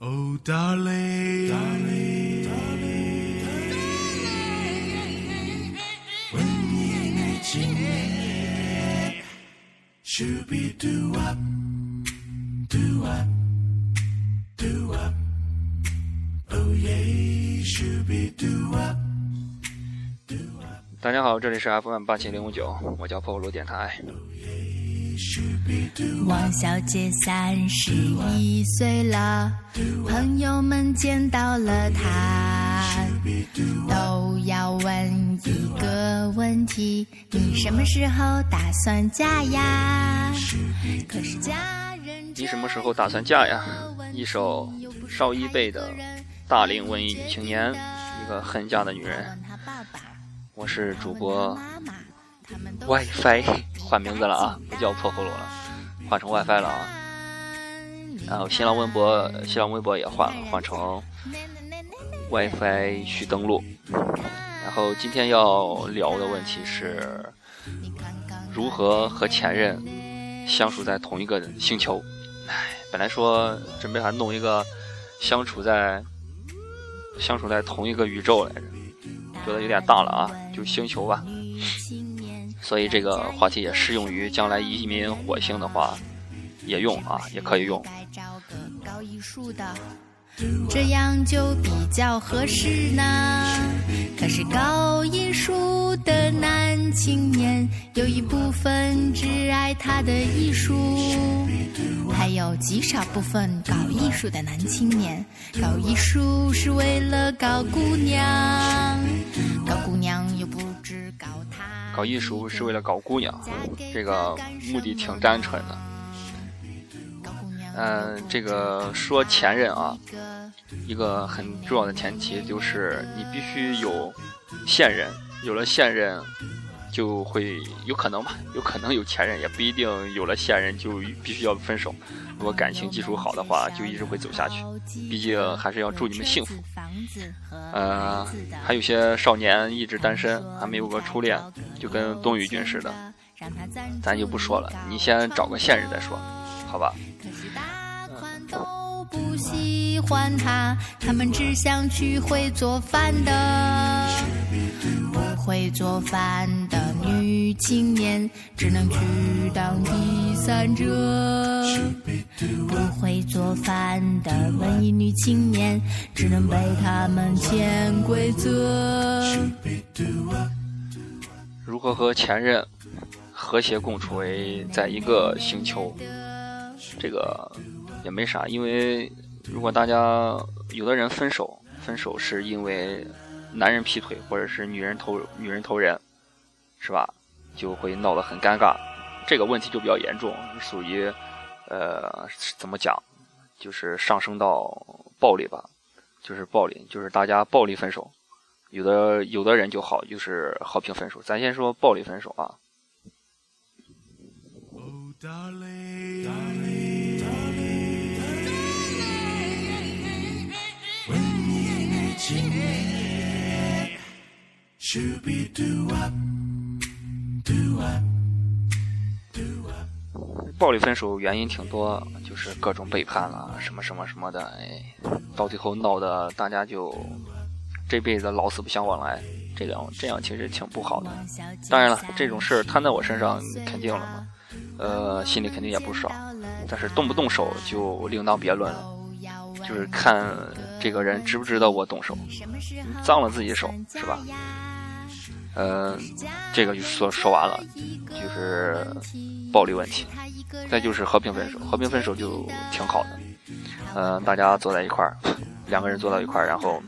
Oh, darling, darling, darling, 问你你今年，Shooby doo up, do up, do up. Oh yeah, Shooby doo up, do up. 大家好，这里是 FM 八七零五九，我叫破路电台。Shooby doo 王小姐三十一岁了，朋友们见到了她，都要问一个问题：你什么时候打算嫁呀？可是家人你什么时候打算嫁呀？一首少一辈的大龄文艺女青年，一个恨嫁的女人。我是主播 WiFi，换名字了啊，不叫破喉咙了，换成 WiFi 了啊。然后新浪微博，新浪微博也换了，换成 WiFi 去登录。然后今天要聊的问题是如何和前任相处在同一个星球。唉，本来说准备还弄一个相处在相处在同一个宇宙来着，觉得有点大了啊，就星球吧。所以这个话题也适用于将来移民火星的话，也用啊，也可以用。该找个搞艺术的，这样就比较合适呢。可是搞艺术的男青年有一部分只爱他的艺术，还有极少部分搞艺术的男青年搞艺术是为了搞姑娘，搞姑娘又不知搞。搞艺术是为了搞姑娘，这个目的挺单纯的。嗯、这个说前任啊，一个很重要的前提就是你必须有现任，有了现任就会有可能吧，有可能有前任，也不一定有了现任就必须要分手。如果感情基础好的话，就一直会走下去。毕竟还是要祝你们幸福。呃，还有些少年一直单身，还没有个初恋，就跟东宇君似的，咱就不说了，你先找个现任再说，好吧？不喜欢他，他们只想娶会做饭的。不会做饭的女青年只能去当第三者。不会做饭的文艺女青年只能被他们潜规则。如何和前任和谐共处为在一个星球？这个也没啥，因为如果大家有的人分手，分手是因为男人劈腿，或者是女人偷女人偷人，是吧？就会闹得很尴尬，这个问题就比较严重，属于呃怎么讲，就是上升到暴力吧，就是暴力，就是大家暴力分手。有的有的人就好，就是和平分手。咱先说暴力分手啊。Oh, darling, darling, 暴力分手原因挺多，就是各种背叛了，什么什么什么的，哎，到最后闹得大家就这辈子老死不相往来，这样这样其实挺不好的。当然了，这种事儿摊在我身上肯定了嘛，呃，心里肯定也不爽，但是动不动手就另当别论了，就是看这个人值不值得我动手，脏了自己手是吧？呃，这个就说说完了，就是暴力问题。再就是和平分手，和平分手就挺好的。嗯、大家坐在一块儿，两个人坐到一块儿，然后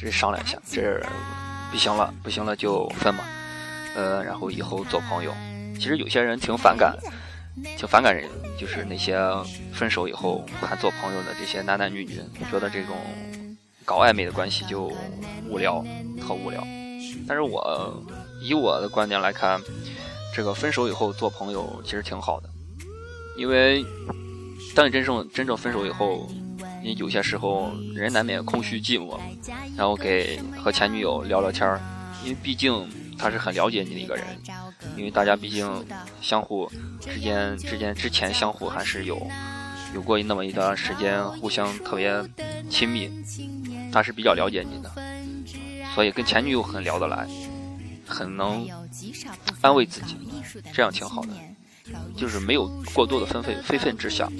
这商量一下，这不行了，不行了就分吧。呃，然后以后做朋友。其实有些人挺反感，挺反感人，就是那些分手以后还做朋友的这些男男女女，觉得这种搞暧昧的关系就无聊，特无聊。但是我以我的观点来看，这个分手以后做朋友其实挺好的，因为当你真正真正分手以后，你有些时候人难免空虚寂寞，然后给和前女友聊聊天儿，因为毕竟他是很了解你的一个人，因为大家毕竟相互之间之间之前相互还是有有过那么一段时间互相特别亲密，他是比较了解你的，所以跟前女友很聊得来，很能安慰自己，这样挺好的，就是没有过多的分分非分之想。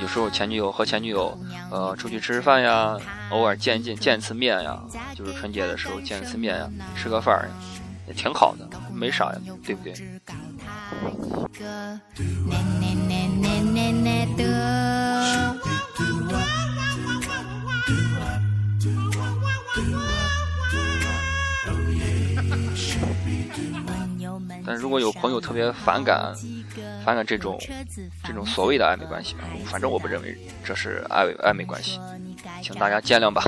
有时候前女友和前女友，呃，出去吃吃饭呀，偶尔见见见一次面呀，就是春节的时候见一次面呀，吃个饭也挺好的，没啥呀，对不对？但如果有朋友特别反感，反感这种这种所谓的暧昧关系，反正我不认为这是暧昧暧昧关系，请大家见谅吧。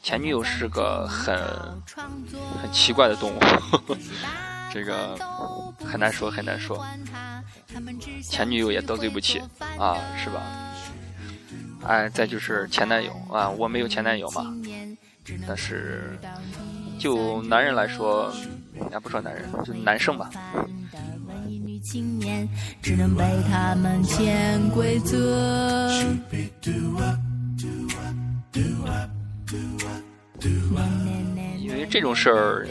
前女友是个很很奇怪的动物，这个很难说很难说。前女友也得罪不起啊，是吧？哎，再就是前男友啊，我没有前男友嘛，但是就男人来说。也不说男人，就男生吧。因为这种事儿，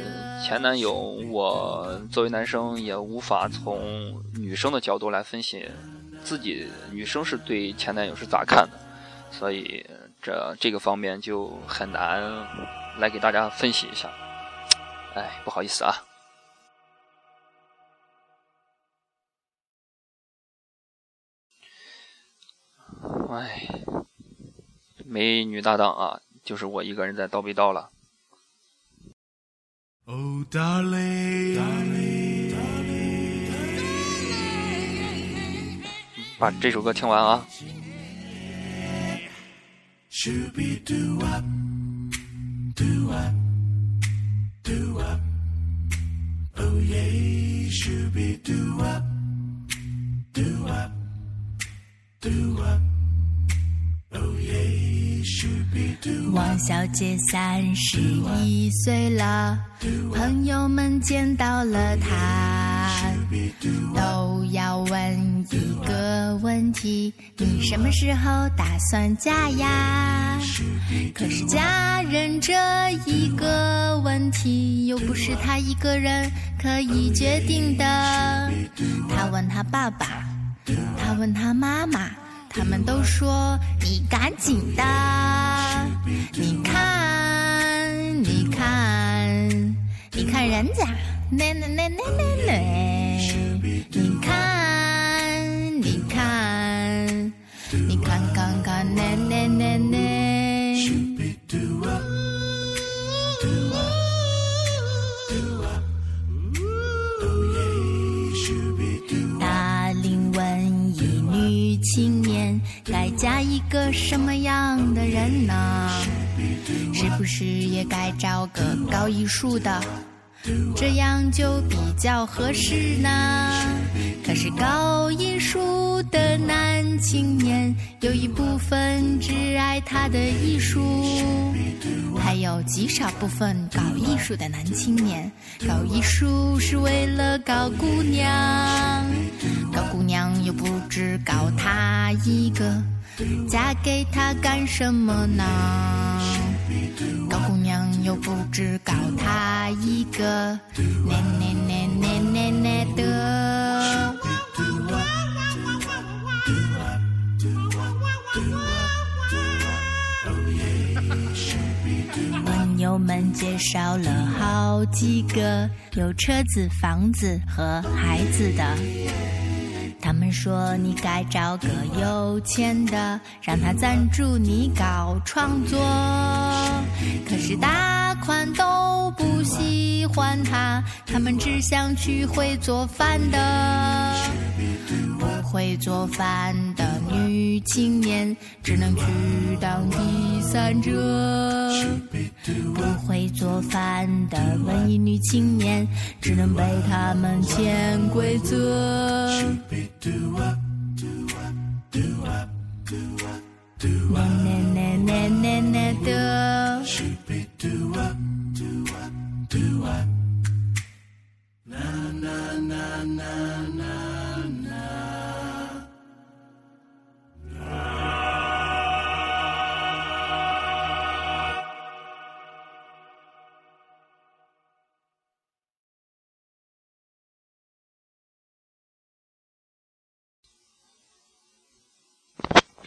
前男友，我作为男生也无法从女生的角度来分析自己女生是对前男友是咋看的，所以这这个方面就很难来给大家分析一下。哎，不好意思啊。哎，没女搭档啊，就是我一个人在叨逼叨了。把这首歌听完啊。王小姐三十一岁了，朋友们见到了她，都要问一个问题：你什么时候打算嫁呀？可是嫁人这一个问题，又不是他一个人可以决定的。他问他爸爸，他问他妈妈。他们都说你赶紧的，你看，你看，你看人家，那那那那那那，你看看看那那那那。嫁一个什么样的人呢？是不是也该找个高艺术的，这样就比较合适呢？可是搞艺术的男青年有一部分只爱他的艺术，还有极少部分搞艺术的男青年搞艺术是为了搞姑娘，搞姑娘又不只搞他一个。嫁给他干什么呢？搞姑娘又不止搞他一个，那那那那那那的。友们介绍了好几个有车子、房子和孩子的。他们说你该找个有钱的，让他赞助你搞创作。可是大款都不喜欢他，他们只想去会做饭的。不会做饭的女青年只能去当第三者。不会做饭的文艺女青年只能被他们潜规则。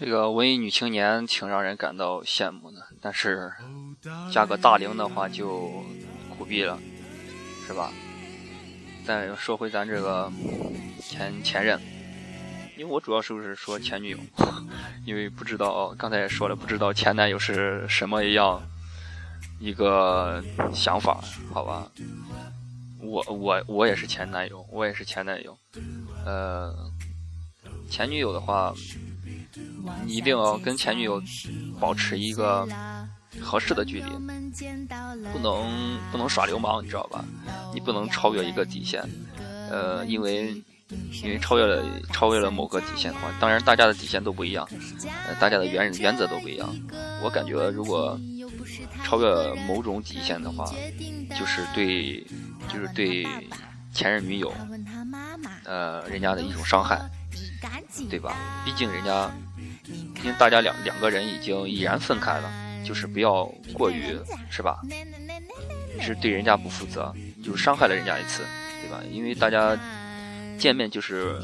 这个文艺女青年挺让人感到羡慕的，但是嫁个大龄的话就苦逼了，是吧？再说回咱这个前前任，因为我主要是不是说前女友，因为不知道刚才也说了，不知道前男友是什么一样一个想法，好吧？我我我也是前男友，我也是前男友，呃，前女友的话。你一定要跟前女友保持一个合适的距离，不能不能耍流氓，你知道吧？你不能超越一个底线，呃，因为因为超越了超越了某个底线的话，当然大家的底线都不一样，呃，大家的原原则都不一样。我感觉如果超越某种底线的话，就是对就是对前任女友，呃，人家的一种伤害，对吧？毕竟人家。因为大家两两个人已经已然分开了，就是不要过于是吧？是对人家不负责，就是伤害了人家一次，对吧？因为大家见面就是，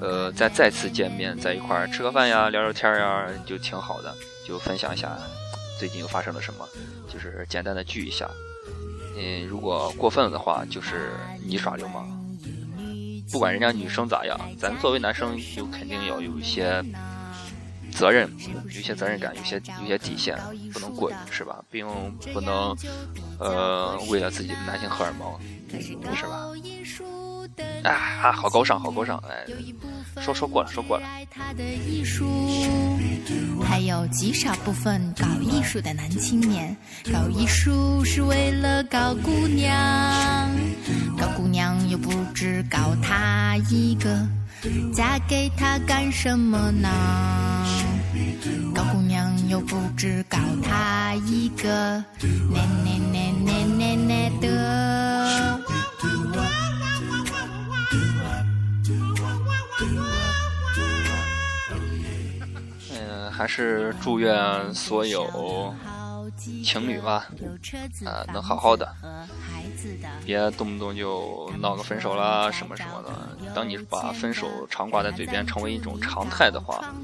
呃，再再次见面在一块儿吃个饭呀，聊聊天呀，就挺好的，就分享一下最近又发生了什么，就是简单的聚一下。嗯，如果过分了的话，就是你耍流氓。不管人家女生咋样，咱作为男生就肯定要有一些。责任，有些责任感，有些有些底线，不能过，是吧？并不能，呃，为了自己的男性荷尔蒙，是吧？哎啊，好高尚，好高尚！哎，说说过了，说过了。还有极少部分搞艺术的男青年，搞艺术是为了搞姑娘，搞姑娘又不止搞他一个，嫁给他干什么呢？搞姑娘又不止搞他一个，奶奶的。还是祝愿所有情侣吧，啊，能好好的，别动不动就闹个分手啦什么什么的。当你把分手常挂在嘴边，成为一种常态的话。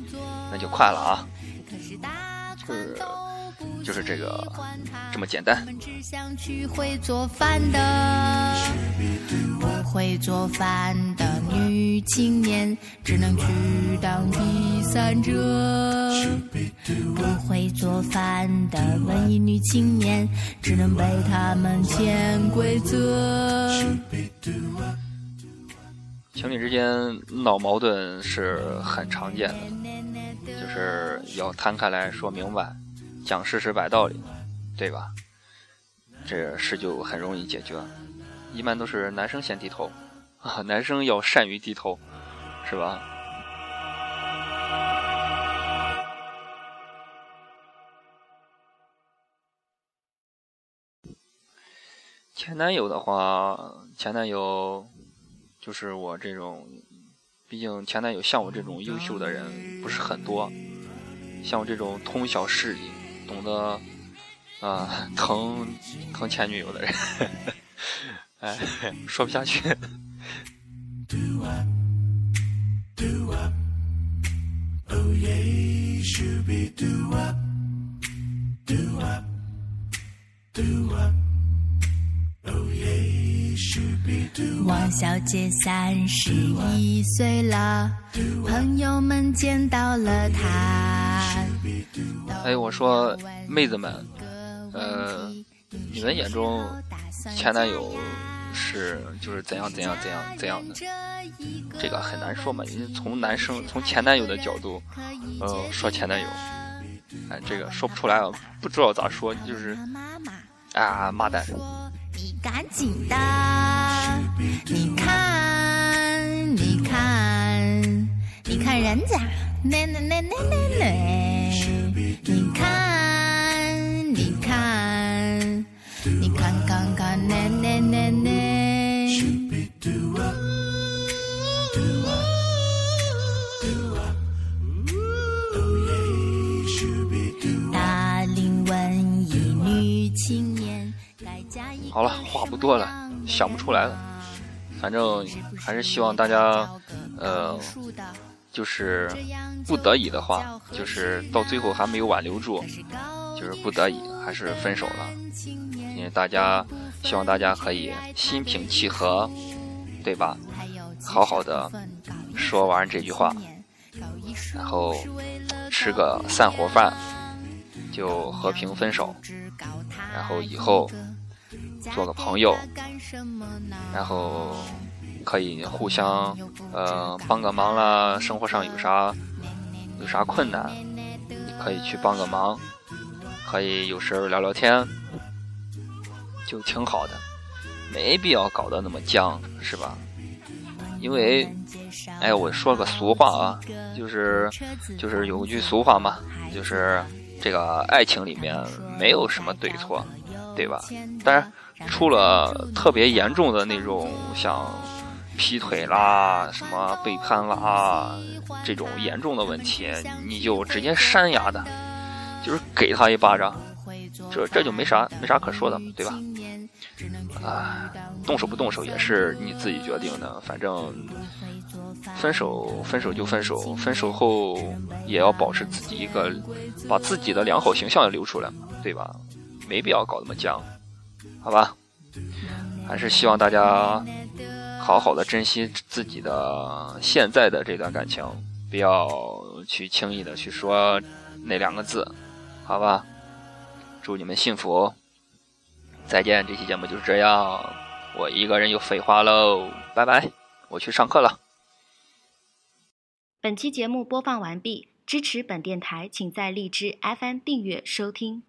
那就快了啊，就是就是这个这么简单。不会做饭的女青年只能去当第三者，不会做饭的文艺女青年只能被他们潜规则。情侣之间闹矛盾是很常见的。就是要摊开来说明白，讲事实摆道理，对吧？这事就很容易解决。一般都是男生先低头啊，男生要善于低头，是吧？前男友的话，前男友就是我这种。毕竟前男友像我这种优秀的人不是很多，像我这种通晓事理、懂得啊疼疼前女友的人，哎，说不下去。王小姐三十一岁了，朋友们见到了她。哎，我说妹子们，呃，你们眼中前男友是就是怎样怎样怎样怎样的？这个很难说嘛，因为从男生从前男友的角度，呃，说前男友，哎，这个说不出来，不知道咋说，就是啊，妈蛋。你赶紧的，你看，你看，你看人家，奶奶奶奶奶奶，你看，你看，你看看看，奶奶奶好了，话不多了，想不出来了。反正还是希望大家，呃，就是不得已的话，就是到最后还没有挽留住，就是不得已还是分手了。因为大家希望大家可以心平气和，对吧？好好的说完这句话，然后吃个散伙饭，就和平分手。然后以后做个朋友，然后。可以互相呃帮个忙啦，生活上有啥有啥困难，你可以去帮个忙，可以有时候聊聊天，就挺好的，没必要搞得那么僵，是吧？因为，哎，我说个俗话啊，就是就是有句俗话嘛，就是这个爱情里面没有什么对错，对吧？当然，出了特别严重的那种像。劈腿啦，什么背叛啦，这种严重的问题，你就直接删丫的，就是给他一巴掌，这这就没啥没啥可说的，对吧？啊，动手不动手也是你自己决定的，反正分手分手就分手，分手后也要保持自己一个把自己的良好形象留出来嘛，对吧？没必要搞那么僵，好吧？还是希望大家。好好的珍惜自己的现在的这段感情，不要去轻易的去说那两个字，好吧？祝你们幸福，再见！这期节目就是这样，我一个人又废话喽，拜拜，我去上课了。本期节目播放完毕，支持本电台，请在荔枝 FM 订阅收听。